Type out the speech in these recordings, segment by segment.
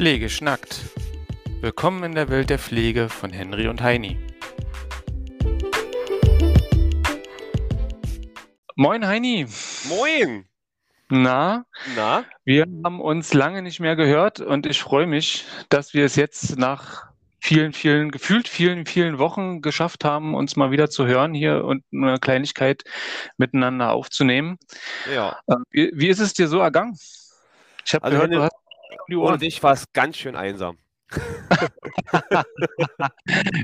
Pflege schnackt. Willkommen in der Welt der Pflege von Henry und Heini. Moin Heini. Moin. Na, Na? wir haben uns lange nicht mehr gehört und ich freue mich, dass wir es jetzt nach vielen, vielen, gefühlt vielen, vielen Wochen geschafft haben, uns mal wieder zu hören hier und eine Kleinigkeit miteinander aufzunehmen. Ja. Äh, Wie, wie ist es dir so ergangen? Ich habe Also gehört, du hast Ohne dich war es ganz schön einsam.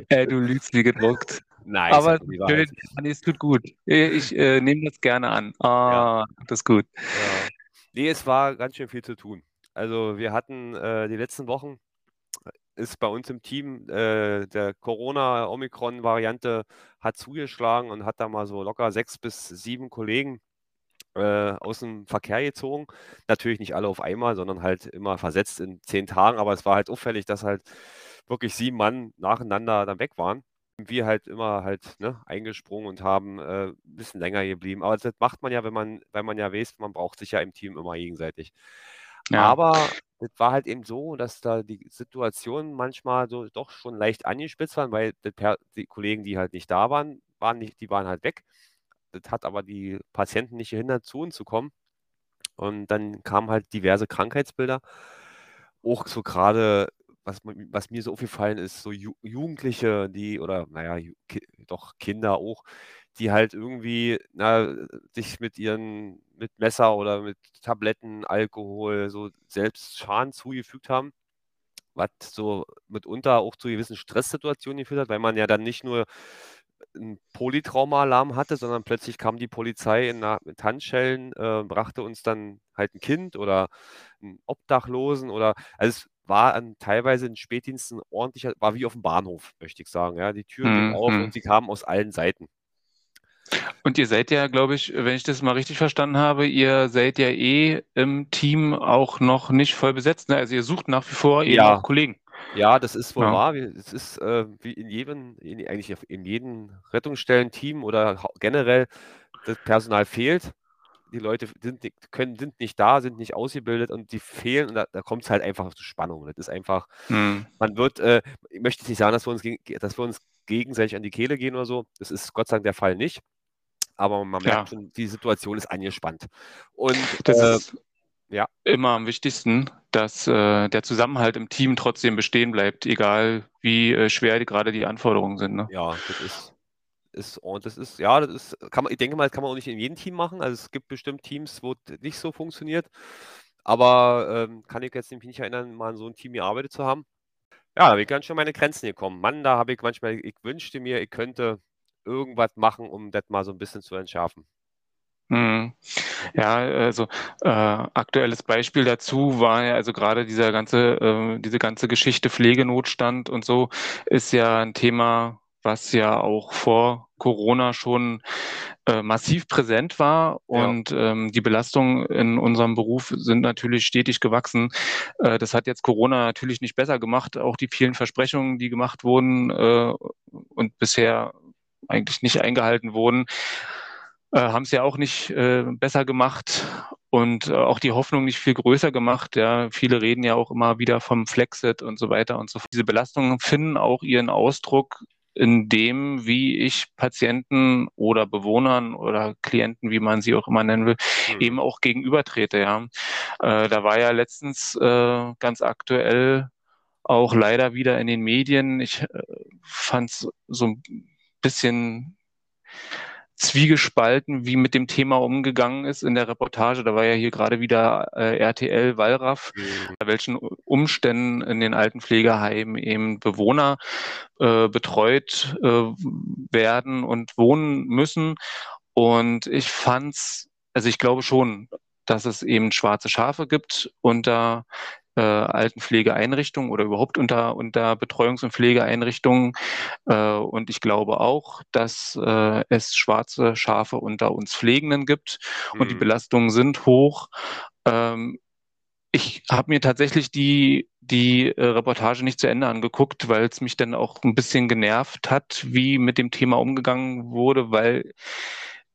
Äh, du lügst wie gedruckt. Nein, Aber ja schön, Anni, es tut gut. Äh, Ich äh, nehme das gerne an. Ah, das ist gut. Ja. Nee, es war ganz schön viel zu tun. Also wir hatten äh, die letzten Wochen ist bei uns im Team äh, der Corona-Omikron-Variante hat zugeschlagen und hat da mal so locker sechs bis sieben Kollegen äh, aus dem Verkehr gezogen. Natürlich nicht alle auf einmal, sondern halt immer versetzt in zehn Tagen. Aber es war halt auffällig, dass halt wirklich sieben Mann nacheinander dann weg waren. Und wir halt immer halt ne, eingesprungen und haben äh, ein bisschen länger geblieben. Aber das macht man ja, wenn man, weil man ja weiß, man braucht sich ja im Team immer gegenseitig. Ja. Aber es war halt eben so, dass da die Situation manchmal so doch schon leicht angespitzt waren, weil die Kollegen, die halt nicht da waren, waren nicht, die waren halt weg. Das hat aber die Patienten nicht gehindert, zu uns zu kommen. Und dann kamen halt diverse Krankheitsbilder. Auch so gerade, was, was mir so aufgefallen ist, so Ju Jugendliche, die, oder naja, Ki doch Kinder auch, die halt irgendwie na, sich mit ihren, mit Messer oder mit Tabletten, Alkohol so selbst Schaden zugefügt haben, was so mitunter auch zu gewissen Stresssituationen geführt hat, weil man ja dann nicht nur ein Polytrauma-Alarm hatte, sondern plötzlich kam die Polizei in mit Handschellen, äh, brachte uns dann halt ein Kind oder einen Obdachlosen oder, also es war an, teilweise in Spätdiensten ordentlicher, war wie auf dem Bahnhof, möchte ich sagen. Ja, die Türen gingen auf Mhm. und sie kamen aus allen Seiten. Und ihr seid ja, glaube ich, wenn ich das mal richtig verstanden habe, ihr seid ja eh im Team auch noch nicht voll besetzt. Ne? Also ihr sucht nach wie vor eben Ja. Kollegen. Ja, das ist wohl Ja. wahr. Es ist äh, wie in jedem, in, eigentlich in jedem Rettungsstellenteam oder generell, das Personal fehlt. Die Leute sind, nicht- können, sind nicht da, sind nicht ausgebildet und die fehlen und da, da kommt es halt einfach zu Spannung. Das ist einfach, Hm. man wird, äh, ich möchte jetzt nicht sagen, dass wir, uns, dass wir uns gegenseitig an die Kehle gehen oder so. Das ist Gott sei Dank der Fall nicht. Aber man Ja. merkt schon, die Situation ist angespannt. Und Das äh, ist ja. immer am wichtigsten, dass äh, der Zusammenhalt im Team trotzdem bestehen bleibt, egal wie äh, schwer die, gerade die Anforderungen sind. Ne? Ja, das ist, ist und das ist, ja, das ist, kann man, ich denke mal, das kann man auch nicht in jedem Team machen. Also es gibt bestimmt Teams, wo es nicht so funktioniert. Aber ähm, kann ich jetzt nämlich nicht erinnern, mal in so einem Team gearbeitet zu haben. Ja, da bin ich ganz schön meine Grenzen gekommen. Mann, da habe ich manchmal, ich wünschte mir, ich könnte irgendwas machen, um das mal so ein bisschen zu entschärfen. Hm. Ja, also äh, aktuelles Beispiel dazu war ja also gerade dieser ganze, äh, diese ganze Geschichte Pflegenotstand und so ist ja ein Thema, was ja auch vor Corona schon äh, massiv präsent war und ähm, die Belastungen in unserem Beruf sind natürlich stetig gewachsen. Äh, das hat jetzt Corona natürlich nicht besser gemacht. Auch die vielen Versprechungen, die gemacht wurden äh, und bisher eigentlich nicht eingehalten wurden, äh, haben es ja auch nicht äh, besser gemacht und äh, auch die Hoffnung nicht viel größer gemacht. Ja, viele reden ja auch immer wieder vom Flexit und so weiter und so fort. Diese Belastungen finden auch ihren Ausdruck in dem, wie ich Patienten oder Bewohnern oder Klienten, wie man sie auch immer nennen will, Hm. eben auch gegenübertrete. Ja, äh, da war ja letztens äh, ganz aktuell auch leider wieder in den Medien. Ich äh, fand es so ein bisschen zwiegespalten, wie mit dem Thema umgegangen ist in der Reportage. Da war ja hier gerade wieder äh, RTL Wallraff, Hm. bei welchen Umständen in den Altenpflegeheimen eben Bewohner äh, betreut äh, werden und wohnen müssen. Und ich fand's, also ich glaube schon, dass es eben schwarze Schafe gibt unter äh, Altenpflegeeinrichtungen oder überhaupt unter, unter Betreuungs- und Pflegeeinrichtungen. Äh, und ich glaube auch, dass äh, es schwarze Schafe unter uns Pflegenden gibt und die Hm. Belastungen sind hoch. Ähm, ich habe mir tatsächlich die, die äh, Reportage nicht zu Ende angeguckt, weil es mich dann auch ein bisschen genervt hat, wie mit dem Thema umgegangen wurde, weil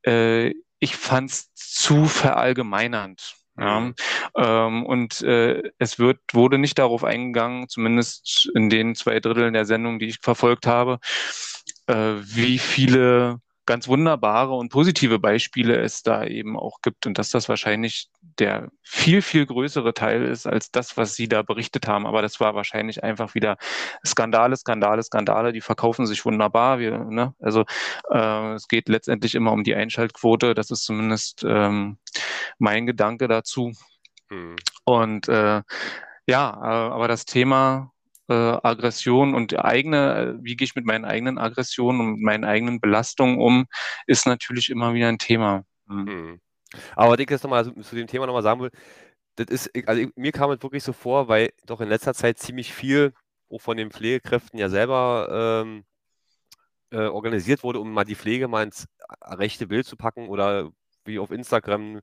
äh, ich fand es zu verallgemeinernd. Ja, ähm, und äh, es wird, wurde nicht darauf eingegangen, zumindest in den zwei Dritteln der Sendung, die ich verfolgt habe, äh, wie viele ganz wunderbare und positive Beispiele es da eben auch gibt und dass das wahrscheinlich der viel, viel größere Teil ist als das, was Sie da berichtet haben. Aber das war wahrscheinlich einfach wieder Skandale, Skandale, Skandale, die verkaufen sich wunderbar. Wir, ne? Also äh, es geht letztendlich immer um die Einschaltquote. Das ist zumindest ähm, mein Gedanke dazu. Hm. Und äh, ja, äh, aber das Thema äh, Aggression und eigene, äh, wie gehe ich mit meinen eigenen Aggressionen und meinen eigenen Belastungen um, ist natürlich immer wieder ein Thema. Hm. hm. Aber ich jetzt nochmal zu dem Thema nochmal sagen will, das ist, also mir kam es wirklich so vor, weil doch in letzter Zeit ziemlich viel auch von den Pflegekräften ja selber ähm, äh, organisiert wurde, um mal die Pflege mal ins rechte Bild zu packen oder wie auf Instagram,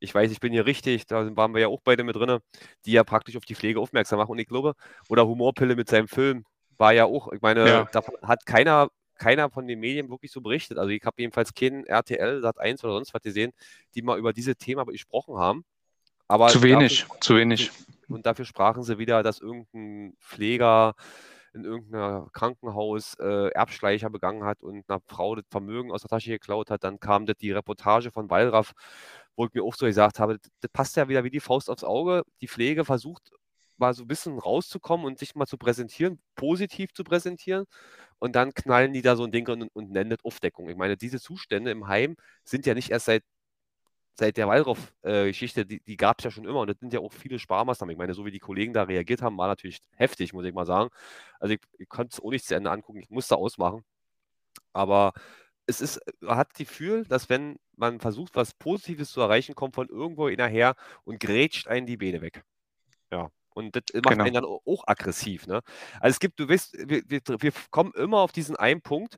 ich weiß, ich bin hier richtig, da waren wir ja auch beide mit drin, die ja praktisch auf die Pflege aufmerksam machen. Und ich glaube, oder Humorpille mit seinem Film war ja auch, ich meine, ja. davon hat keiner, keiner von den Medien wirklich so berichtet. Also ich habe jedenfalls keinen RTL, Sat1 oder sonst was gesehen, die mal über dieses Thema gesprochen haben. Aber zu wenig, dafür, zu wenig. Und dafür sprachen sie wieder, dass irgendein Pfleger in irgendeinem Krankenhaus äh, Erbschleicher begangen hat und einer Frau das Vermögen aus der Tasche geklaut hat. Dann kam das die Reportage von Wallraff, wo ich mir auch so gesagt habe, das, das passt ja wieder wie die Faust aufs Auge. Die Pflege versucht mal so ein bisschen rauszukommen und sich mal zu präsentieren, positiv zu präsentieren. Und dann knallen die da so ein Ding und, und nennen das Aufdeckung. Ich meine, diese Zustände im Heim sind ja nicht erst seit seit der Wallraff-Geschichte, die, die gab es ja schon immer und das sind ja auch viele Sparmaßnahmen. Ich meine, so wie die Kollegen da reagiert haben, war natürlich heftig, muss ich mal sagen. Also ich, ich konnte es auch nicht zu Ende angucken, ich musste ausmachen. Aber es ist, man hat das Gefühl, dass wenn man versucht, was Positives zu erreichen, kommt von irgendwo einer her und grätscht einen die Beine weg. Ja. Und das macht genau. einen dann auch aggressiv. Ne? Also es gibt, du weißt, wir, wir, wir kommen immer auf diesen einen Punkt.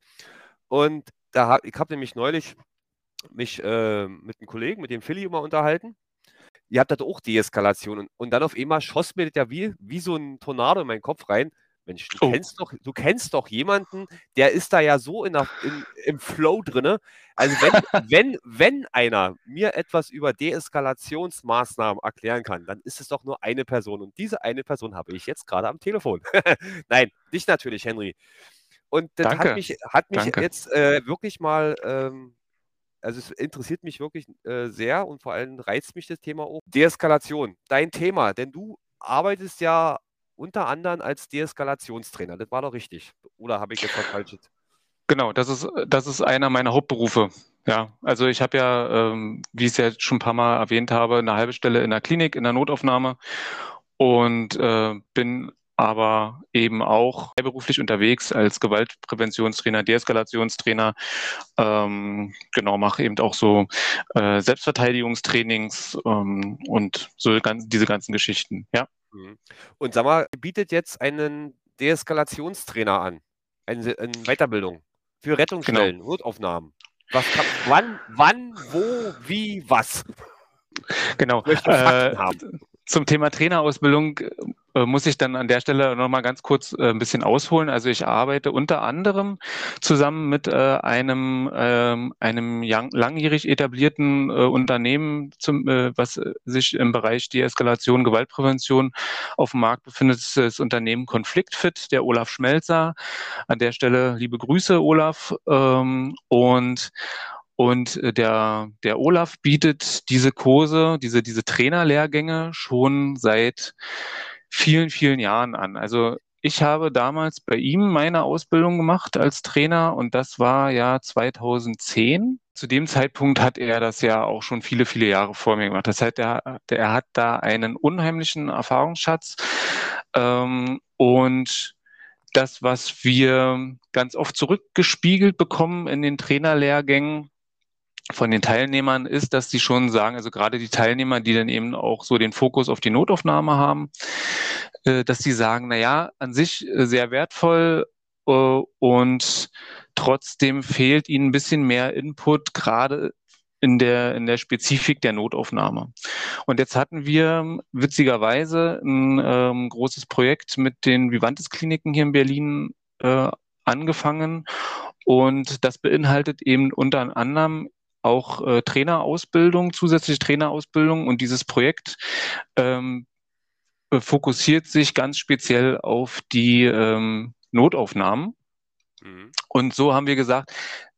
Und da ich habe nämlich neulich mich äh, mit einem Kollegen, mit dem Philly immer unterhalten. Ihr habt da auch Deeskalation. Und, und dann auf einmal schoss mir das ja wie, wie so ein Tornado in meinen Kopf rein. Mensch, du, oh. kennst doch, du kennst doch jemanden, der ist da ja so in der, in, im Flow drin. Also wenn, wenn, wenn einer mir etwas über Deeskalationsmaßnahmen erklären kann, dann ist es doch nur eine Person. Und diese eine Person habe ich jetzt gerade am Telefon. Nein, dich natürlich, Henry. Und das Danke. hat mich, hat mich jetzt äh, wirklich mal ähm, also es interessiert mich wirklich äh, sehr und vor allem reizt mich das Thema auch. Deeskalation, dein Thema, denn du arbeitest ja unter anderem als Deeskalationstrainer. Das war doch richtig. Oder habe ich jetzt was Falsches? Genau, das ist, das ist einer meiner Hauptberufe. Ja, also ich habe ja, ähm, wie ich es ja schon ein paar Mal erwähnt habe, eine halbe Stelle in der Klinik, in der Notaufnahme und äh, bin aber eben auch beruflich unterwegs als Gewaltpräventionstrainer, Deeskalationstrainer. Ähm, genau, mache eben auch so äh, Selbstverteidigungstrainings ähm, und so ganz, diese ganzen Geschichten. Ja. Mhm. Und sag mal, bietet jetzt einen Deeskalationstrainer an, eine, eine Weiterbildung für Rettungsstellen, genau. Notaufnahmen. Was kann, wann, wann, wo, wie, was? Genau. Ich möchte Fakten äh, haben. Zum Thema Trainerausbildung äh, muss ich dann an der Stelle nochmal ganz kurz äh, ein bisschen ausholen. Also ich arbeite unter anderem zusammen mit äh, einem, ähm, einem langjährig etablierten Unternehmen, zum, was sich im Bereich Deeskalation, Gewaltprävention auf dem Markt befindet, das, das Unternehmen Konfliktfit, der Olaf Schmelzer. An der Stelle liebe Grüße, Olaf. Ähm, und und äh, der, der Olaf bietet diese Kurse, diese, diese Trainerlehrgänge schon seit vielen, vielen Jahren an. Also ich habe damals bei ihm meine Ausbildung gemacht als Trainer und das war ja 2010. Zu dem Zeitpunkt hat er das ja auch schon viele, viele Jahre vor mir gemacht. Das heißt, er, er hat da einen unheimlichen Erfahrungsschatz ähm, und das, was wir ganz oft zurückgespiegelt bekommen in den Trainerlehrgängen, von den Teilnehmern ist, dass sie schon sagen, also gerade die Teilnehmer, die dann eben auch so den Fokus auf die Notaufnahme haben, äh, dass sie sagen, na ja, an sich äh, sehr wertvoll äh, und trotzdem fehlt ihnen ein bisschen mehr Input, gerade in der, in der Spezifik der Notaufnahme. Und jetzt hatten wir witzigerweise ein ähm, großes Projekt mit den Vivantes-Kliniken hier in Berlin äh, angefangen. Und das beinhaltet eben unter anderem auch äh, Trainerausbildung, zusätzliche Trainerausbildung und dieses Projekt ähm, fokussiert sich ganz speziell auf die ähm, Notaufnahmen. Mhm. Und so haben wir gesagt,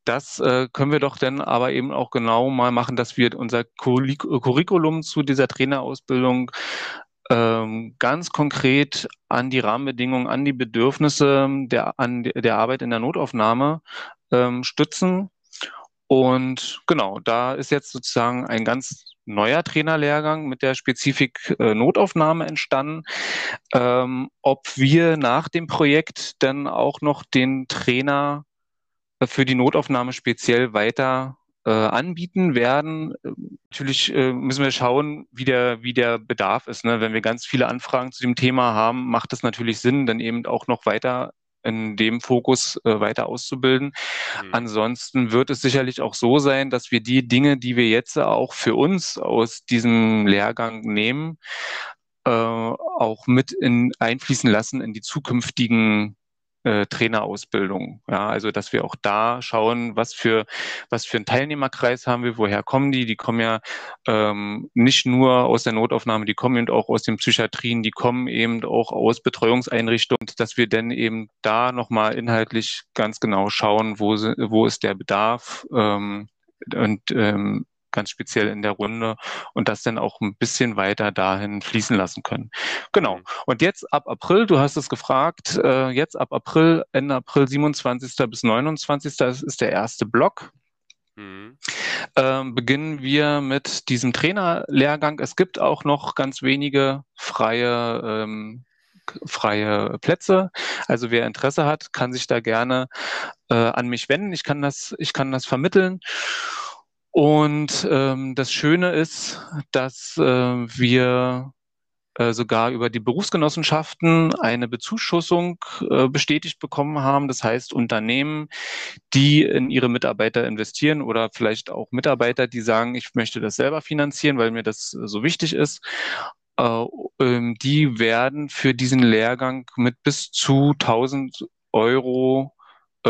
das äh, können wir doch dann aber eben auch genau mal machen, dass wir unser Curriculum zu dieser Trainerausbildung ähm, ganz konkret an die Rahmenbedingungen, an die Bedürfnisse der, an der Arbeit in der Notaufnahme ähm, stützen. Und genau, da ist jetzt sozusagen ein ganz neuer Trainerlehrgang mit der Spezifik äh, Notaufnahme entstanden. Ähm, ob wir nach dem Projekt dann auch noch den Trainer für die Notaufnahme speziell weiter äh, anbieten werden. Natürlich äh, müssen wir schauen, wie der, wie der Bedarf ist. Ne? Wenn wir ganz viele Anfragen zu dem Thema haben, macht es natürlich Sinn, dann eben auch noch weiter in dem Fokus äh, weiter auszubilden. Mhm. Ansonsten wird es sicherlich auch so sein, dass wir die Dinge, die wir jetzt auch für uns aus diesem Lehrgang nehmen, äh, auch mit in, einfließen lassen in die zukünftigen äh, Trainerausbildung. Ja, also dass wir auch da schauen, was für was für einen Teilnehmerkreis haben wir, woher kommen die? Die kommen ja ähm, nicht nur aus der Notaufnahme, die kommen eben auch aus den Psychiatrien, die kommen eben auch aus Betreuungseinrichtungen, dass wir dann eben da nochmal inhaltlich ganz genau schauen, wo, wo ist der Bedarf ähm, und ähm, ganz speziell in der Runde und das dann auch ein bisschen weiter dahin fließen lassen können. Genau. Mhm. Und jetzt ab April, du hast es gefragt, äh, jetzt ab April, Ende April 27. bis 29. Das ist der erste Block. Mhm. Ähm, beginnen wir mit diesem Trainerlehrgang. Es gibt auch noch ganz wenige freie ähm, freie Plätze. Also wer Interesse hat, kann sich da gerne äh, an mich wenden. Ich kann das, ich kann das vermitteln. Und ähm, das Schöne ist, dass äh, wir äh, sogar über die Berufsgenossenschaften eine Bezuschussung äh, bestätigt bekommen haben. Das heißt, Unternehmen, die in ihre Mitarbeiter investieren oder vielleicht auch Mitarbeiter, die sagen, ich möchte das selber finanzieren, weil mir das so wichtig ist, äh, ähm, die werden für diesen Lehrgang mit bis zu 1000 Euro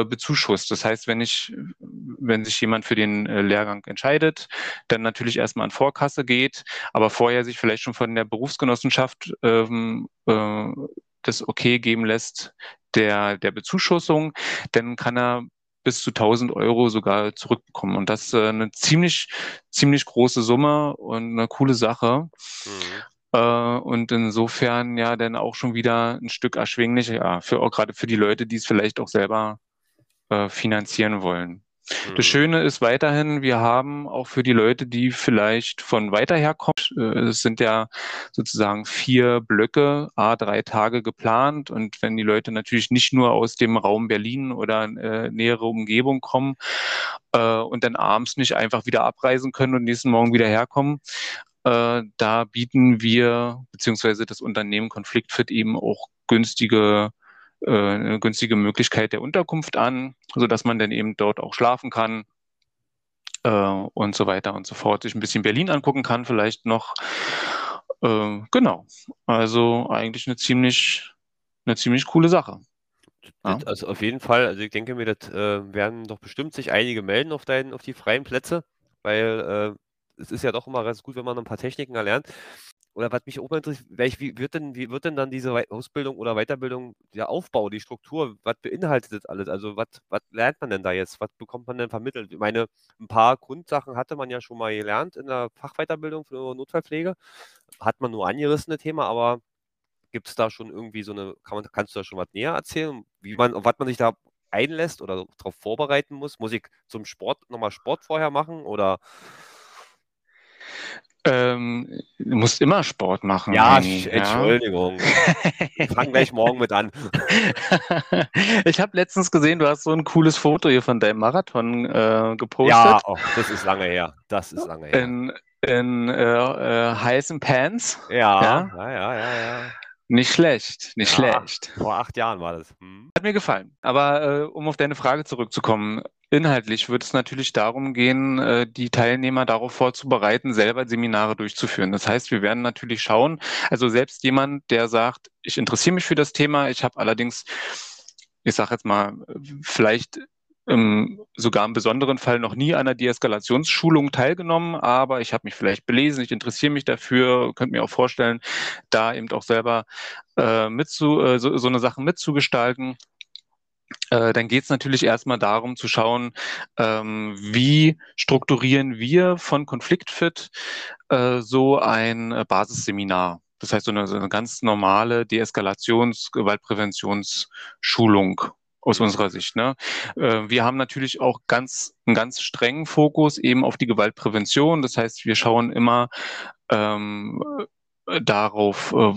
bezuschusst. Das heißt, wenn ich, wenn sich jemand für den äh, Lehrgang entscheidet, dann natürlich erstmal an Vorkasse geht, aber vorher sich vielleicht schon von der Berufsgenossenschaft ähm, äh, das okay geben lässt der, der Bezuschussung, dann kann er bis zu 1000 Euro sogar zurückbekommen. Und das ist äh, eine ziemlich, ziemlich große Summe und eine coole Sache. Mhm. Äh, und insofern ja dann auch schon wieder ein Stück erschwinglicher, ja, für auch gerade für die Leute, die es vielleicht auch selber äh, finanzieren wollen. Das mhm. Schöne ist weiterhin, wir haben auch für die Leute, die vielleicht von weiter her kommen, äh, es sind ja sozusagen vier Blöcke, a drei Tage geplant. Und wenn die Leute natürlich nicht nur aus dem Raum Berlin oder äh, nähere Umgebung kommen äh, und dann abends nicht einfach wieder abreisen können und nächsten Morgen wieder herkommen, äh, da bieten wir beziehungsweise das Unternehmen Konfliktfit eben auch günstige äh, eine günstige Möglichkeit der Unterkunft an, so dass man dann eben dort auch schlafen kann äh, und so weiter und so fort. Sich ein bisschen Berlin angucken kann, vielleicht noch. Äh, genau. Also eigentlich eine ziemlich, eine ziemlich coole Sache. Ja. Also auf jeden Fall, also ich denke mir, das äh, werden doch bestimmt sich einige melden auf, dein, auf die freien Plätze, weil äh, es ist ja doch immer ganz gut, wenn man ein paar Techniken erlernt. Oder was mich auch mal interessiert, wie wird denn, wie wird denn dann diese Ausbildung oder Weiterbildung, der Aufbau, die Struktur, was beinhaltet das alles? Also was, was lernt man denn da jetzt? Was bekommt man denn vermittelt? Ich meine, ein paar Grundsachen hatte man ja schon mal gelernt in der Fachweiterbildung für Notfallpflege. Hat man nur angerissene Thema, aber gibt es da schon irgendwie so eine, kann man, kannst du da schon was näher erzählen, wie man, was man sich da einlässt oder darauf vorbereiten muss? Muss ich zum Sport nochmal Sport vorher machen oder ähm, du musst immer Sport machen. Ja, ja. Entschuldigung. Ich fang gleich morgen mit an. ich habe letztens gesehen, du hast so ein cooles Foto hier von deinem Marathon äh, gepostet. Ja, oh, das ist lange her. Das ist lange her. In, in äh, äh, heißen Pants. Ja, ja, ja, ja, ja. ja. Nicht schlecht, nicht ja, schlecht. Vor acht Jahren war das. Hm. Hat mir gefallen. Aber äh, um auf deine Frage zurückzukommen, inhaltlich wird es natürlich darum gehen, äh, die Teilnehmer darauf vorzubereiten, selber Seminare durchzuführen. Das heißt, wir werden natürlich schauen, also selbst jemand, der sagt, ich interessiere mich für das Thema, ich habe allerdings, ich sage jetzt mal, vielleicht im, sogar im besonderen Fall noch nie an einer Deeskalationsschulung teilgenommen, aber ich habe mich vielleicht belesen, ich interessiere mich dafür, könnte mir auch vorstellen, da eben auch selber äh, mitzu, äh, so, so eine Sache mitzugestalten. Äh, dann geht es natürlich erstmal darum zu schauen, ähm, wie strukturieren wir von Konfliktfit äh, so ein äh, Basisseminar. Das heißt, so eine, so eine ganz normale Deeskalations-, Gewaltpräventionsschulung aus unserer Sicht. Ne? Äh, wir haben natürlich auch ganz einen ganz strengen Fokus eben auf die Gewaltprävention. Das heißt, wir schauen immer ähm, darauf, äh,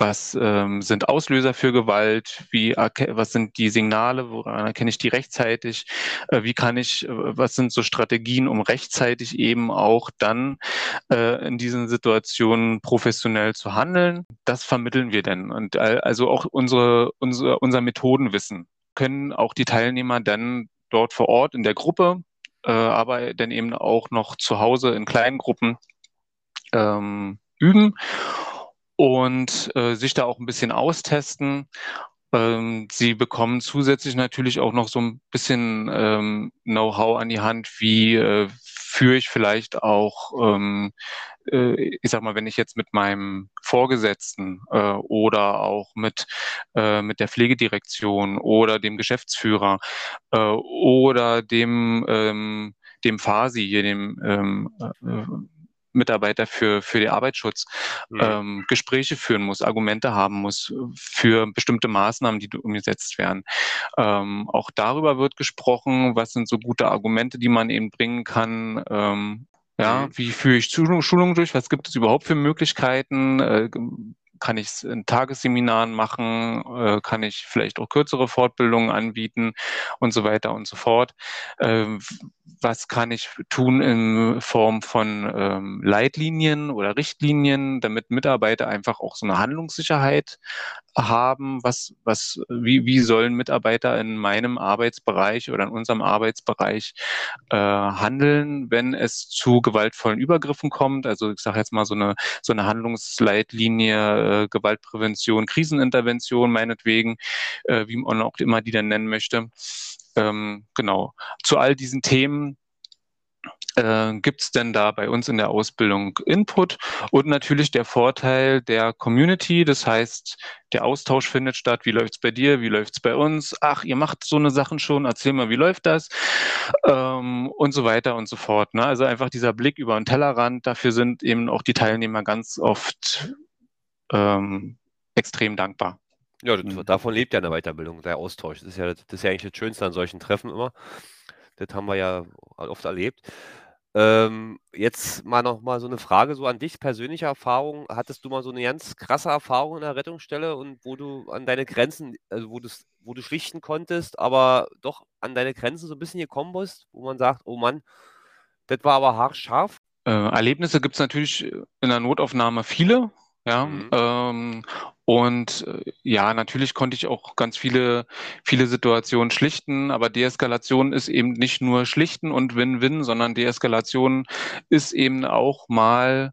was ähm, sind Auslöser für Gewalt, wie was sind die Signale, woran erkenne ich die rechtzeitig, äh, wie kann ich, äh, was sind so Strategien, um rechtzeitig eben auch dann äh, in diesen Situationen professionell zu handeln. Das vermitteln wir denn und äh, also auch unsere, unsere, unser Methodenwissen können auch die Teilnehmer dann dort vor Ort in der Gruppe, äh, aber dann eben auch noch zu Hause in kleinen Gruppen ähm, üben und äh, sich da auch ein bisschen austesten. Ähm, sie bekommen zusätzlich natürlich auch noch so ein bisschen ähm, Know-how an die Hand, wie äh, führe ich vielleicht auch, ähm, äh, ich sag mal, wenn ich jetzt mit meinem Vorgesetzten äh, oder auch mit, äh, mit der Pflegedirektion oder dem Geschäftsführer äh, oder dem, ähm, dem FASI, hier dem ähm, äh, Mitarbeiter für, für den Arbeitsschutz mhm. ähm, Gespräche führen muss, Argumente haben muss für bestimmte Maßnahmen, die umgesetzt werden. Ähm, auch darüber wird gesprochen, was sind so gute Argumente, die man eben bringen kann. Ähm, ja, mhm. wie führe ich Schulungen durch? Was gibt es überhaupt für Möglichkeiten? Äh, kann ich es in Tagesseminaren machen? Äh, kann ich vielleicht auch kürzere Fortbildungen anbieten und so weiter und so fort? Äh, was kann ich tun in Form von ähm, Leitlinien oder Richtlinien, damit Mitarbeiter einfach auch so eine Handlungssicherheit haben? Was, was, wie, wie sollen Mitarbeiter in meinem Arbeitsbereich oder in unserem Arbeitsbereich äh, handeln, wenn es zu gewaltvollen Übergriffen kommt? Also ich sage jetzt mal so eine, so eine Handlungsleitlinie, äh, Gewaltprävention, Krisenintervention meinetwegen, äh, wie man auch immer die dann nennen möchte. Ähm, genau. Zu all diesen Themen äh, gibt es denn da bei uns in der Ausbildung Input und natürlich der Vorteil der Community. Das heißt, der Austausch findet statt. Wie läuft es bei dir? Wie läuft es bei uns? Ach, ihr macht so eine Sachen schon. Erzähl mal, wie läuft das? Ähm, und so weiter und so fort. Ne? Also einfach dieser Blick über den Tellerrand. Dafür sind eben auch die Teilnehmer ganz oft ähm, extrem dankbar. Ja, mhm. davon lebt ja eine Weiterbildung, der Austausch. Das ist, ja, das ist ja eigentlich das Schönste an solchen Treffen immer. Das haben wir ja oft erlebt. Ähm, jetzt mal noch mal so eine Frage so an dich, persönliche Erfahrung. Hattest du mal so eine ganz krasse Erfahrung in der Rettungsstelle und wo du an deine Grenzen, also wo, wo du schlichten konntest, aber doch an deine Grenzen so ein bisschen gekommen bist, wo man sagt, oh Mann, das war aber haarscharf? Äh, Erlebnisse gibt es natürlich in der Notaufnahme viele. Ja, mhm. ähm, und äh, ja, natürlich konnte ich auch ganz viele, viele Situationen schlichten, aber Deeskalation ist eben nicht nur schlichten und Win-Win, sondern Deeskalation ist eben auch mal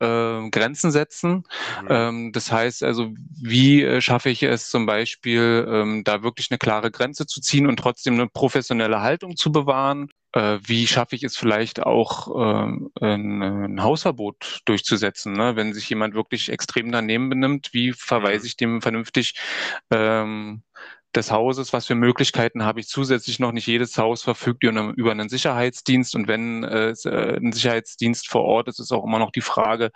äh, Grenzen setzen. Mhm. Ähm, das heißt also, wie äh, schaffe ich es zum Beispiel, ähm, da wirklich eine klare Grenze zu ziehen und trotzdem eine professionelle Haltung zu bewahren? Äh, wie schaffe ich es vielleicht auch, ähm, ein, ein, Hausverbot durchzusetzen? Ne? Wenn sich jemand wirklich extrem daneben benimmt, wie verweise mhm. ich dem vernünftig ähm, des Hauses, was für Möglichkeiten habe ich zusätzlich noch? Nicht jedes Haus verfügt über einen Sicherheitsdienst und wenn äh, ein Sicherheitsdienst vor Ort ist, ist auch immer noch die Frage,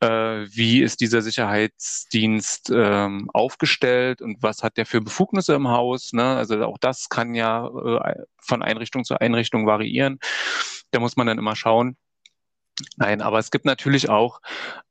äh, wie ist dieser Sicherheitsdienst ähm, aufgestellt und was hat der für Befugnisse im Haus. Ne? Also auch das kann ja äh, von Einrichtung zu Einrichtung variieren. Da muss man dann immer schauen. Nein, aber es gibt natürlich auch,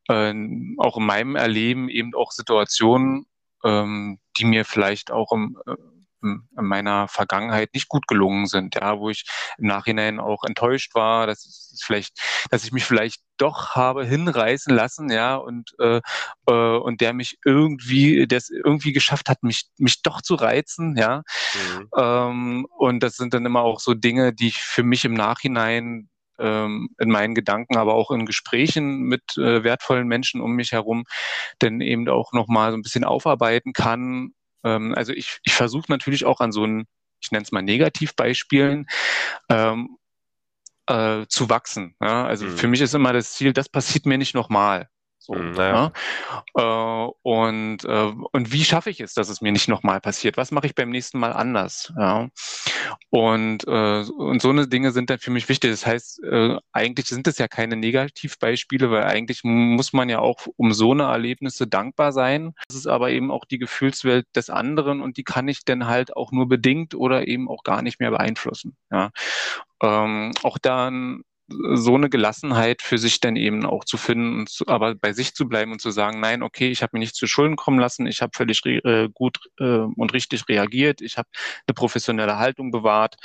äh, auch in meinem Erleben eben auch Situationen, ähm, die mir vielleicht auch im, äh, in meiner Vergangenheit nicht gut gelungen sind, ja, wo ich im Nachhinein auch enttäuscht war, dass ich vielleicht, dass ich mich vielleicht doch habe hinreißen lassen, ja, und äh, äh, und der mich irgendwie, der es irgendwie geschafft hat, mich mich doch zu reizen, ja, mhm. ähm, und das sind dann immer auch so Dinge, die ich für mich im Nachhinein ähm, in meinen Gedanken, aber auch in Gesprächen mit äh, wertvollen Menschen um mich herum, denn eben auch nochmal so ein bisschen aufarbeiten kann. Ähm, also ich, ich versuche natürlich auch an so einen ich nenne es mal Negativbeispielen, ähm, äh, zu wachsen. Ja? Also mhm. für mich ist immer das Ziel, das passiert mir nicht nochmal. So, mhm, naja. ja? äh, und, äh, und wie schaffe ich es, dass es mir nicht nochmal passiert? Was mache ich beim nächsten Mal anders? Ja? Und, äh, und so eine Dinge sind dann für mich wichtig. Das heißt, äh, eigentlich sind es ja keine Negativbeispiele, weil eigentlich muss man ja auch um so eine Erlebnisse dankbar sein. Das ist aber eben auch die Gefühlswelt des anderen und die kann ich dann halt auch nur bedingt oder eben auch gar nicht mehr beeinflussen. Ja? Ähm, auch dann so eine Gelassenheit für sich dann eben auch zu finden, und zu, aber bei sich zu bleiben und zu sagen, nein, okay, ich habe mich nicht zu Schulden kommen lassen, ich habe völlig äh, gut äh, und richtig reagiert, ich habe eine professionelle Haltung bewahrt,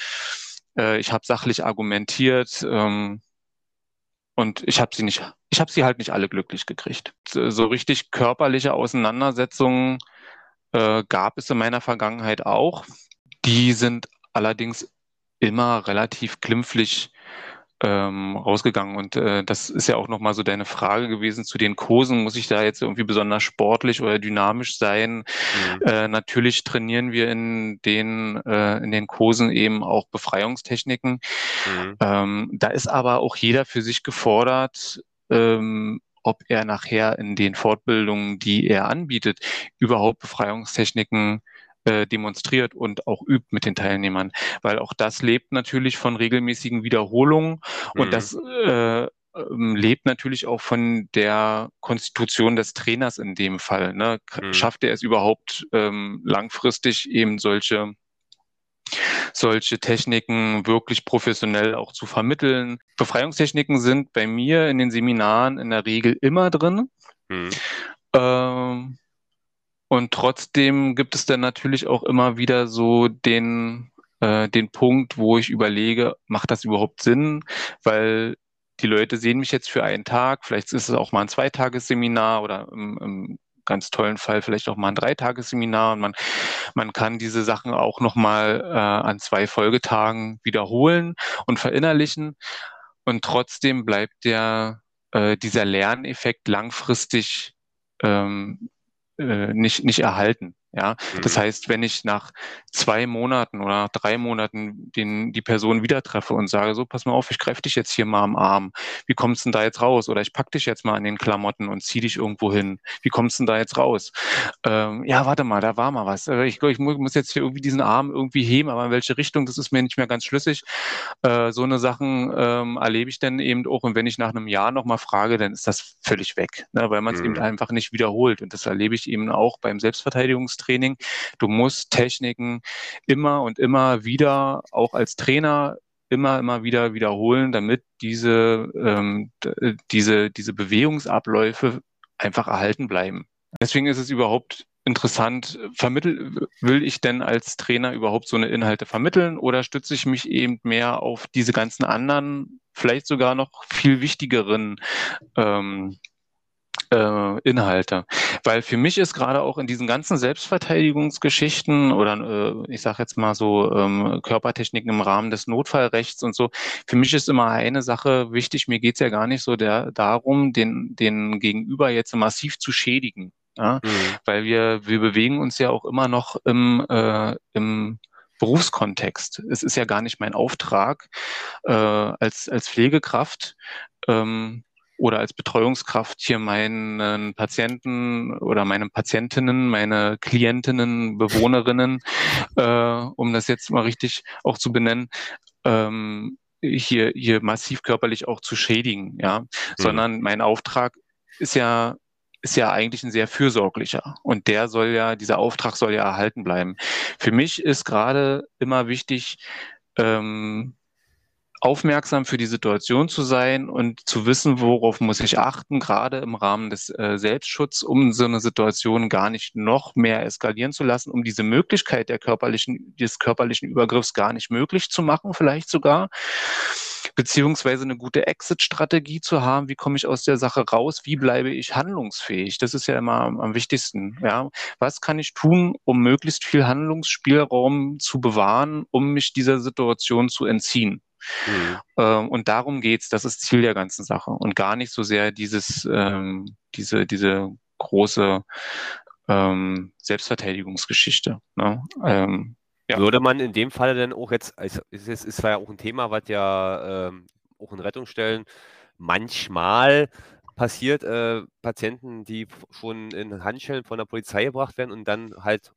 äh, ich habe sachlich argumentiert ähm, und ich habe sie nicht, ich habe sie halt nicht alle glücklich gekriegt. So richtig körperliche Auseinandersetzungen äh, gab es in meiner Vergangenheit auch. Die sind allerdings immer relativ glimpflich ähm, rausgegangen. Und äh, das ist ja auch nochmal so deine Frage gewesen zu den Kursen. Muss ich da jetzt irgendwie besonders sportlich oder dynamisch sein? Mhm. Äh, natürlich trainieren wir in den, äh, in den Kursen eben auch Befreiungstechniken. Mhm. Ähm, da ist aber auch jeder für sich gefordert, ähm, ob er nachher in den Fortbildungen, die er anbietet, überhaupt Befreiungstechniken äh, demonstriert und auch übt mit den Teilnehmern, weil auch das lebt natürlich von regelmäßigen Wiederholungen mhm. und das äh, ähm, lebt natürlich auch von der Konstitution des Trainers in dem Fall. Ne? Mhm. Schafft er es überhaupt ähm, langfristig eben solche solche Techniken wirklich professionell auch zu vermitteln. Befreiungstechniken sind bei mir in den Seminaren in der Regel immer drin. Mhm. Ähm, und trotzdem gibt es dann natürlich auch immer wieder so den, äh, den Punkt, wo ich überlege, macht das überhaupt Sinn? Weil die Leute sehen mich jetzt für einen Tag, vielleicht ist es auch mal ein Zweitagesseminar oder im, im ganz tollen Fall vielleicht auch mal ein Dreitagesseminar und man, man kann diese Sachen auch nochmal äh, an zwei Folgetagen wiederholen und verinnerlichen. Und trotzdem bleibt der, äh, dieser Lerneffekt langfristig ähm, äh, nicht, nicht erhalten. Ja, mhm. das heißt, wenn ich nach zwei Monaten oder drei Monaten den, die Person wieder treffe und sage, so, pass mal auf, ich greife dich jetzt hier mal am Arm. Wie kommst du denn da jetzt raus? Oder ich pack dich jetzt mal an den Klamotten und zieh dich irgendwo hin. Wie kommst du denn da jetzt raus? Ähm, ja, warte mal, da war mal was. Äh, ich, ich muss jetzt hier irgendwie diesen Arm irgendwie heben, aber in welche Richtung, das ist mir nicht mehr ganz schlüssig. Äh, so eine Sachen ähm, erlebe ich dann eben auch. Und wenn ich nach einem Jahr nochmal frage, dann ist das völlig weg, ne? weil man es mhm. eben einfach nicht wiederholt. Und das erlebe ich eben auch beim Selbstverteidigungstraining Training. Du musst Techniken immer und immer wieder, auch als Trainer, immer, immer wieder wiederholen, damit diese, ähm, diese, diese Bewegungsabläufe einfach erhalten bleiben. Deswegen ist es überhaupt interessant, vermittel, will ich denn als Trainer überhaupt so eine Inhalte vermitteln oder stütze ich mich eben mehr auf diese ganzen anderen, vielleicht sogar noch viel wichtigeren ähm, äh, Inhalte. Weil für mich ist gerade auch in diesen ganzen Selbstverteidigungsgeschichten oder äh, ich sage jetzt mal so ähm, Körpertechniken im Rahmen des Notfallrechts und so, für mich ist immer eine Sache wichtig, mir geht's ja gar nicht so der, darum, den, den Gegenüber jetzt massiv zu schädigen. Ja? Mhm. Weil wir, wir bewegen uns ja auch immer noch im, äh, im Berufskontext. Es ist ja gar nicht mein Auftrag äh, als, als Pflegekraft, ähm, oder als Betreuungskraft hier meinen Patienten oder meine Patientinnen, meine Klientinnen, Bewohnerinnen, äh, um das jetzt mal richtig auch zu benennen, ähm, hier, hier massiv körperlich auch zu schädigen, ja, mhm. sondern mein Auftrag ist ja ist ja eigentlich ein sehr fürsorglicher. Und der soll ja, dieser Auftrag soll ja erhalten bleiben. Für mich ist gerade immer wichtig, ähm, aufmerksam für die Situation zu sein und zu wissen, worauf muss ich achten, gerade im Rahmen des äh, Selbstschutzes, um so eine Situation gar nicht noch mehr eskalieren zu lassen, um diese Möglichkeit der körperlichen, des körperlichen Übergriffs gar nicht möglich zu machen, vielleicht sogar beziehungsweise eine gute Exit-Strategie zu haben. Wie komme ich aus der Sache raus? Wie bleibe ich handlungsfähig? Das ist ja immer am, am wichtigsten. Ja, was kann ich tun, um möglichst viel Handlungsspielraum zu bewahren, um mich dieser Situation zu entziehen? Mhm. Ähm, und darum geht's. Das ist Ziel der ganzen Sache und gar nicht so sehr dieses, ähm, diese, diese große ähm, Selbstverteidigungsgeschichte. Ne? Ähm, Ja. Würde man in dem Fall dann auch jetzt, es ist, ist, ja auch ein Thema, was ja ähm, auch in Rettungsstellen manchmal passiert, äh, Patienten, die schon in Handschellen von der Polizei gebracht werden und dann halt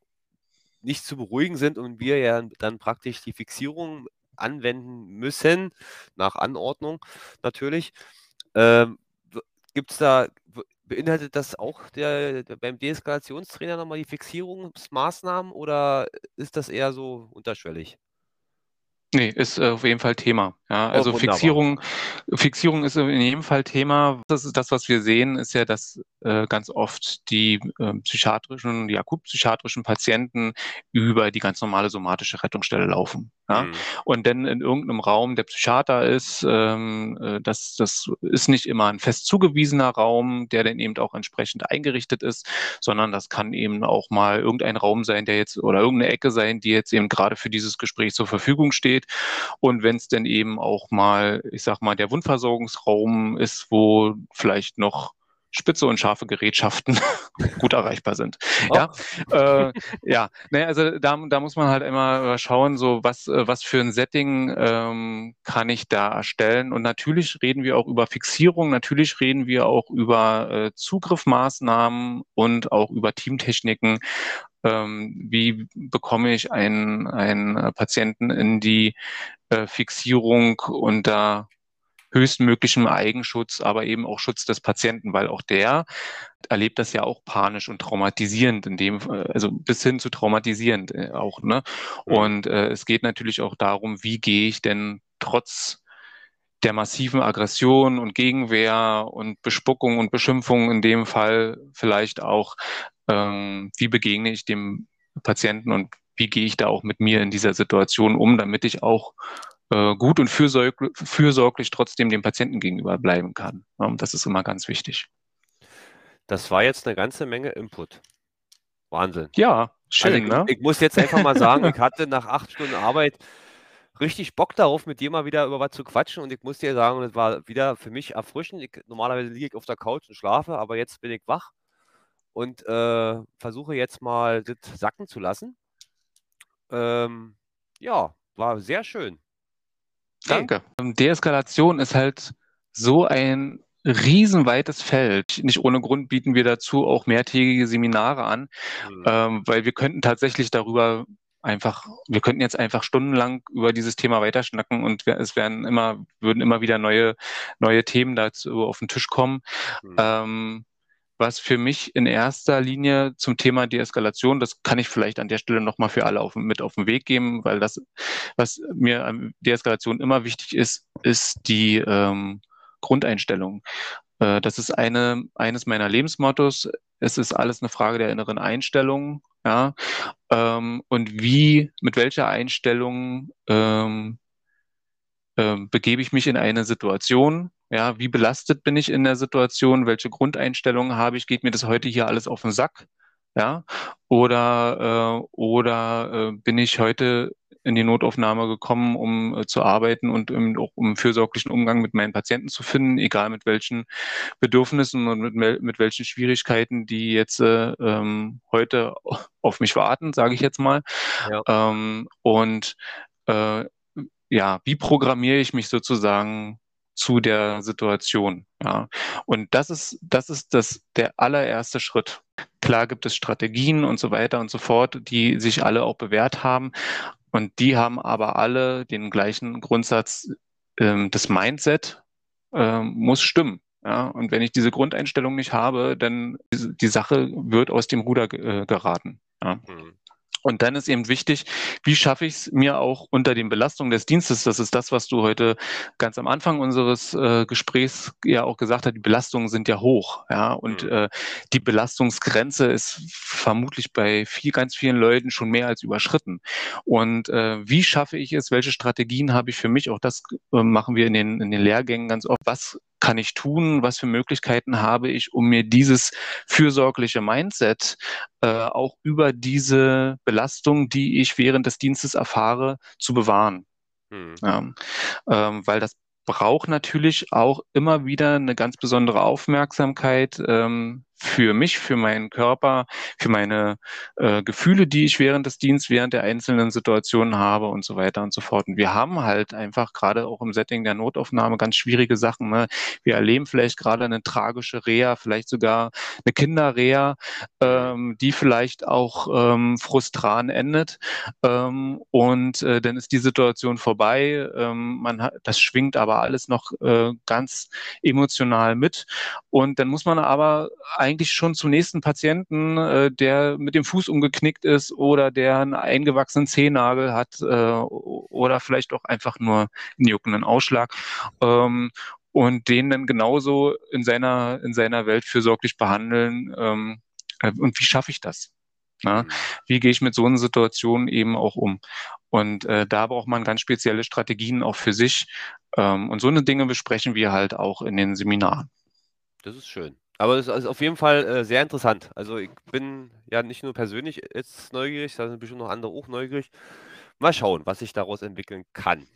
nicht zu beruhigen sind und wir ja dann praktisch die Fixierung anwenden müssen, nach Anordnung natürlich. Ähm, Gibt es da, beinhaltet das auch der, der, beim Deeskalationstrainer nochmal die Fixierungsmaßnahmen oder ist das eher so unterschwellig? Nee, ist äh, auf jeden Fall Thema. Ja, oh, also oh, Fixierung, Fixierung ist in jedem Fall Thema. Das ist das, was wir sehen, ist ja, dass äh, ganz oft die äh, psychiatrischen, die akutpsychiatrischen Patienten über die ganz normale somatische Rettungsstelle laufen. Ja? Mhm. Und dann in irgendeinem Raum der Psychiater ist, ähm, äh, das, das ist nicht immer ein fest zugewiesener Raum, der dann eben auch entsprechend eingerichtet ist, sondern das kann eben auch mal irgendein Raum sein, der jetzt oder irgendeine Ecke sein, die jetzt eben gerade für dieses Gespräch zur Verfügung steht. Und wenn es denn eben auch mal, ich sag mal, der Wundversorgungsraum ist, wo vielleicht noch spitze und scharfe Gerätschaften gut erreichbar sind. Oh. Ja, äh, ja. Naja, also da, da muss man halt immer schauen, so was, äh, was für ein Setting ähm, kann ich da erstellen. Und natürlich reden wir auch über Fixierung, natürlich reden wir auch über äh, Zugriffmaßnahmen und auch über Teamtechniken. Ähm, wie bekomme ich einen, einen Patienten in die äh, Fixierung unter höchstmöglichem Eigenschutz, aber eben auch Schutz des Patienten, weil auch der erlebt das ja auch panisch und traumatisierend, in dem, also bis hin zu traumatisierend äh, auch, ne? Und äh, es geht natürlich auch darum, wie gehe ich denn trotz der massiven Aggression und Gegenwehr und Bespuckung und Beschimpfung in dem Fall vielleicht auch, ähm, wie begegne ich dem Patienten und wie gehe ich da auch mit mir in dieser Situation um, damit ich auch äh, gut und fürsorglich, fürsorglich trotzdem dem Patienten gegenüber bleiben kann. Ja, das ist immer ganz wichtig. Das war jetzt eine ganze Menge Input. Wahnsinn. Ja, schön. Also ich, ne? ich muss jetzt einfach mal sagen, ich hatte nach acht Stunden Arbeit richtig Bock darauf, mit dir mal wieder über was zu quatschen. Und ich muss dir sagen, es war wieder für mich erfrischend. Ich, normalerweise liege ich auf der Couch und schlafe, aber jetzt bin ich wach und äh, versuche jetzt mal das sacken zu lassen. Ähm, ja, war sehr schön. Danke. Deeskalation ist halt so ein riesenweites Feld. Nicht ohne Grund bieten wir dazu auch mehrtägige Seminare an, mhm. ähm, weil wir könnten tatsächlich darüber einfach, wir könnten jetzt einfach stundenlang über dieses Thema weiterschnacken und es werden immer, würden immer wieder neue, neue Themen dazu auf den Tisch kommen. Mhm. Ähm, was für mich in erster Linie zum Thema Deeskalation, das kann ich vielleicht an der Stelle nochmal für alle auf, mit auf den Weg geben, weil das, was mir an Deeskalation immer wichtig ist, ist die ähm, Grundeinstellung. Äh, das ist eine, eines meiner Lebensmottos. Es ist alles eine Frage der inneren Einstellung. Ja? Ähm, und wie, mit welcher Einstellung ähm, ähm, begebe ich mich in eine Situation, ja, wie belastet bin ich in der Situation? Welche Grundeinstellungen habe ich? Geht mir das heute hier alles auf den Sack? Ja, oder, äh, oder äh, bin ich heute in die Notaufnahme gekommen, um äh, zu arbeiten und um, auch um fürsorglichen Umgang mit meinen Patienten zu finden, egal mit welchen Bedürfnissen und mit, mit welchen Schwierigkeiten, die jetzt äh, ähm, heute auf mich warten, sage ich jetzt mal. Ja. Ähm, und äh, ja, wie programmiere ich mich sozusagen zu der Situation. Ja. Und das ist, das ist das, der allererste Schritt. Klar gibt es Strategien und so weiter und so fort, die sich alle auch bewährt haben. Und die haben aber alle den gleichen Grundsatz, ähm, das Mindset ähm, muss stimmen. Ja, und wenn ich diese Grundeinstellung nicht habe, dann die, die Sache wird aus dem Ruder äh, geraten. Ja. Mhm. Und dann ist eben wichtig, wie schaffe ich es mir auch unter den Belastungen des Dienstes, das ist das, was du heute ganz am Anfang unseres äh, Gesprächs ja auch gesagt hast, die Belastungen sind ja hoch, ja, und mhm. äh, die Belastungsgrenze ist vermutlich bei viel, ganz vielen Leuten schon mehr als überschritten. Und äh, wie schaffe ich es, welche Strategien habe ich für mich, auch das äh, machen wir in den, in den Lehrgängen ganz oft, was kann ich tun? Was für Möglichkeiten habe ich, um mir dieses fürsorgliche Mindset äh, auch über diese Belastung, die ich während des Dienstes erfahre, zu bewahren? Hm. Ja, ähm, weil das braucht natürlich auch immer wieder eine ganz besondere Aufmerksamkeit. Ähm, für mich, für meinen Körper, für meine äh, Gefühle, die ich während des Dienstes, während der einzelnen Situationen habe und so weiter und so fort. Und wir haben halt einfach gerade auch im Setting der Notaufnahme ganz schwierige Sachen. Ne? Wir erleben vielleicht gerade eine tragische Reha, vielleicht sogar eine Kinderreha, ähm, die vielleicht auch ähm, frustran endet. Ähm, und äh, dann ist die Situation vorbei. Ähm, man hat, das schwingt aber alles noch äh, ganz emotional mit. Und dann muss man aber eigentlich schon zum nächsten Patienten, äh, der mit dem Fuß umgeknickt ist oder der einen eingewachsenen Zehennagel hat äh, oder vielleicht auch einfach nur einen juckenden Ausschlag. Ähm, und den dann genauso in seiner, in seiner Welt fürsorglich behandeln. Ähm, äh, und wie schaffe ich das? Na, mhm. wie gehe ich mit so einer Situation eben auch um? Und äh, da braucht man ganz spezielle Strategien auch für sich. Ähm, und so eine Dinge besprechen wir halt auch in den Seminaren. Das ist schön. Aber es ist auf jeden Fall äh, sehr interessant. Also ich bin ja nicht nur persönlich jetzt neugierig, da sind bestimmt noch andere auch neugierig. Mal schauen, was sich daraus entwickeln kann.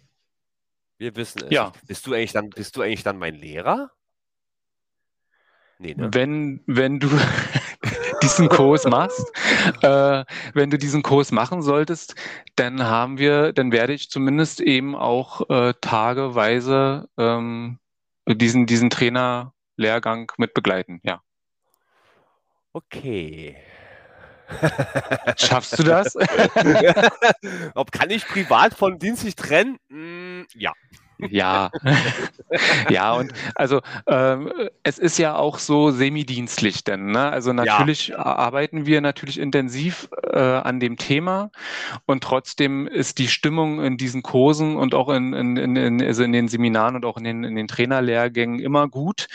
Wir wissen es. Ja. Bist du eigentlich dann, bist du eigentlich dann mein Lehrer? Nee, ne? Wenn, wenn du diesen Kurs machst, äh, wenn du diesen Kurs machen solltest, dann haben wir, dann werde ich zumindest eben auch äh, tageweise ähm, diesen, diesen Trainer Lehrgang mit begleiten, ja. Okay. Schaffst du das? Ob kann ich privat von dienstlich trennen? Mm, ja. Ja, ja, und also ähm, es ist ja auch so semidienstlich denn. Ne? Also natürlich ja. arbeiten wir natürlich intensiv äh, an dem Thema und trotzdem ist die Stimmung in diesen Kursen und auch in, in, in, also in den Seminaren und auch in den, in den Trainerlehrgängen immer gut.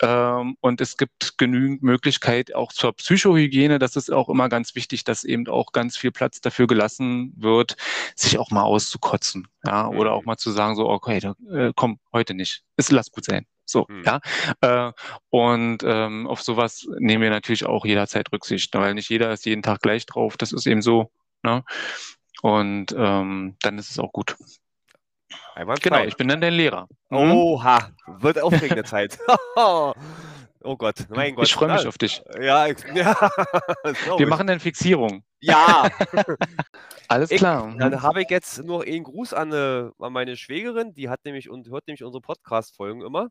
Ähm, und es gibt genügend Möglichkeit auch zur Psychohygiene. Das ist auch immer ganz wichtig, dass eben auch ganz viel Platz dafür gelassen wird, sich auch mal auszukotzen. Ja, oder auch mhm. mal zu sagen, so, okay, da, äh, komm, heute nicht. Es lass gut sein. So, mhm. ja. Äh, und ähm, auf sowas nehmen wir natürlich auch jederzeit Rücksicht, weil nicht jeder ist jeden Tag gleich drauf. Das ist eben so. Ne? Und ähm, dann ist es auch gut. Einwandfrei. Genau, ich bin dann dein Lehrer. Mhm. Oha, wird aufregende Zeit. oh Gott, mein Gott. Ich freue mich auf dich. Ja, ja wir machen dann Fixierung. Ja. Alles klar. Ich, dann habe ich jetzt nur einen Gruß an, äh, an meine Schwägerin, die hat nämlich und hört nämlich unsere Podcast-Folgen immer.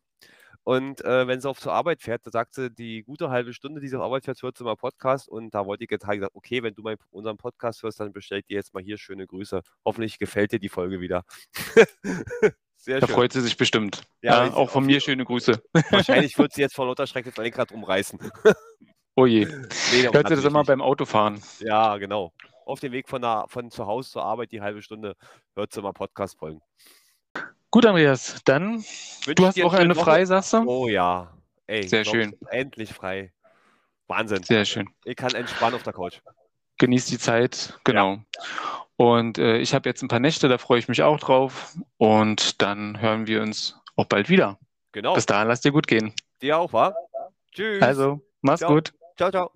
Und äh, wenn sie auf zur Arbeit fährt, da sagt sie, die gute halbe Stunde, die sie auf Arbeit fährt, hört sie mal Podcast. Und da wollte ich jetzt halt gesagt, okay, wenn du mein, unseren Podcast hörst, dann bestell dir jetzt mal hier schöne Grüße. Hoffentlich gefällt dir die Folge wieder. Sehr da schön. freut sie sich bestimmt. Ja, ja auch von mir schöne Grüße. Wahrscheinlich wird sie jetzt vor lauter Schreck das Lenkrad rumreißen. Oh je. Nee, Hört sie das immer beim Autofahren? Ja, genau. Auf dem Weg von, der, von zu Hause zur Arbeit, die halbe Stunde, hört sie mal Podcast-Folgen. Gut, Andreas, dann Wünsch du hast Wochenende frei, sagst du? Oh ja. Ey, Sehr schön. Endlich frei. Wahnsinn. Sehr schön. Ich kann entspannen auf der Couch. Genieß die Zeit, genau. Ja. Und äh, ich habe jetzt ein paar Nächte, da freue ich mich auch drauf. Und dann hören wir uns auch bald wieder. Genau. Bis dahin, lass dir gut gehen. Dir auch, wa? Tschüss. Also, mach's ciao. gut. Ciao, ciao.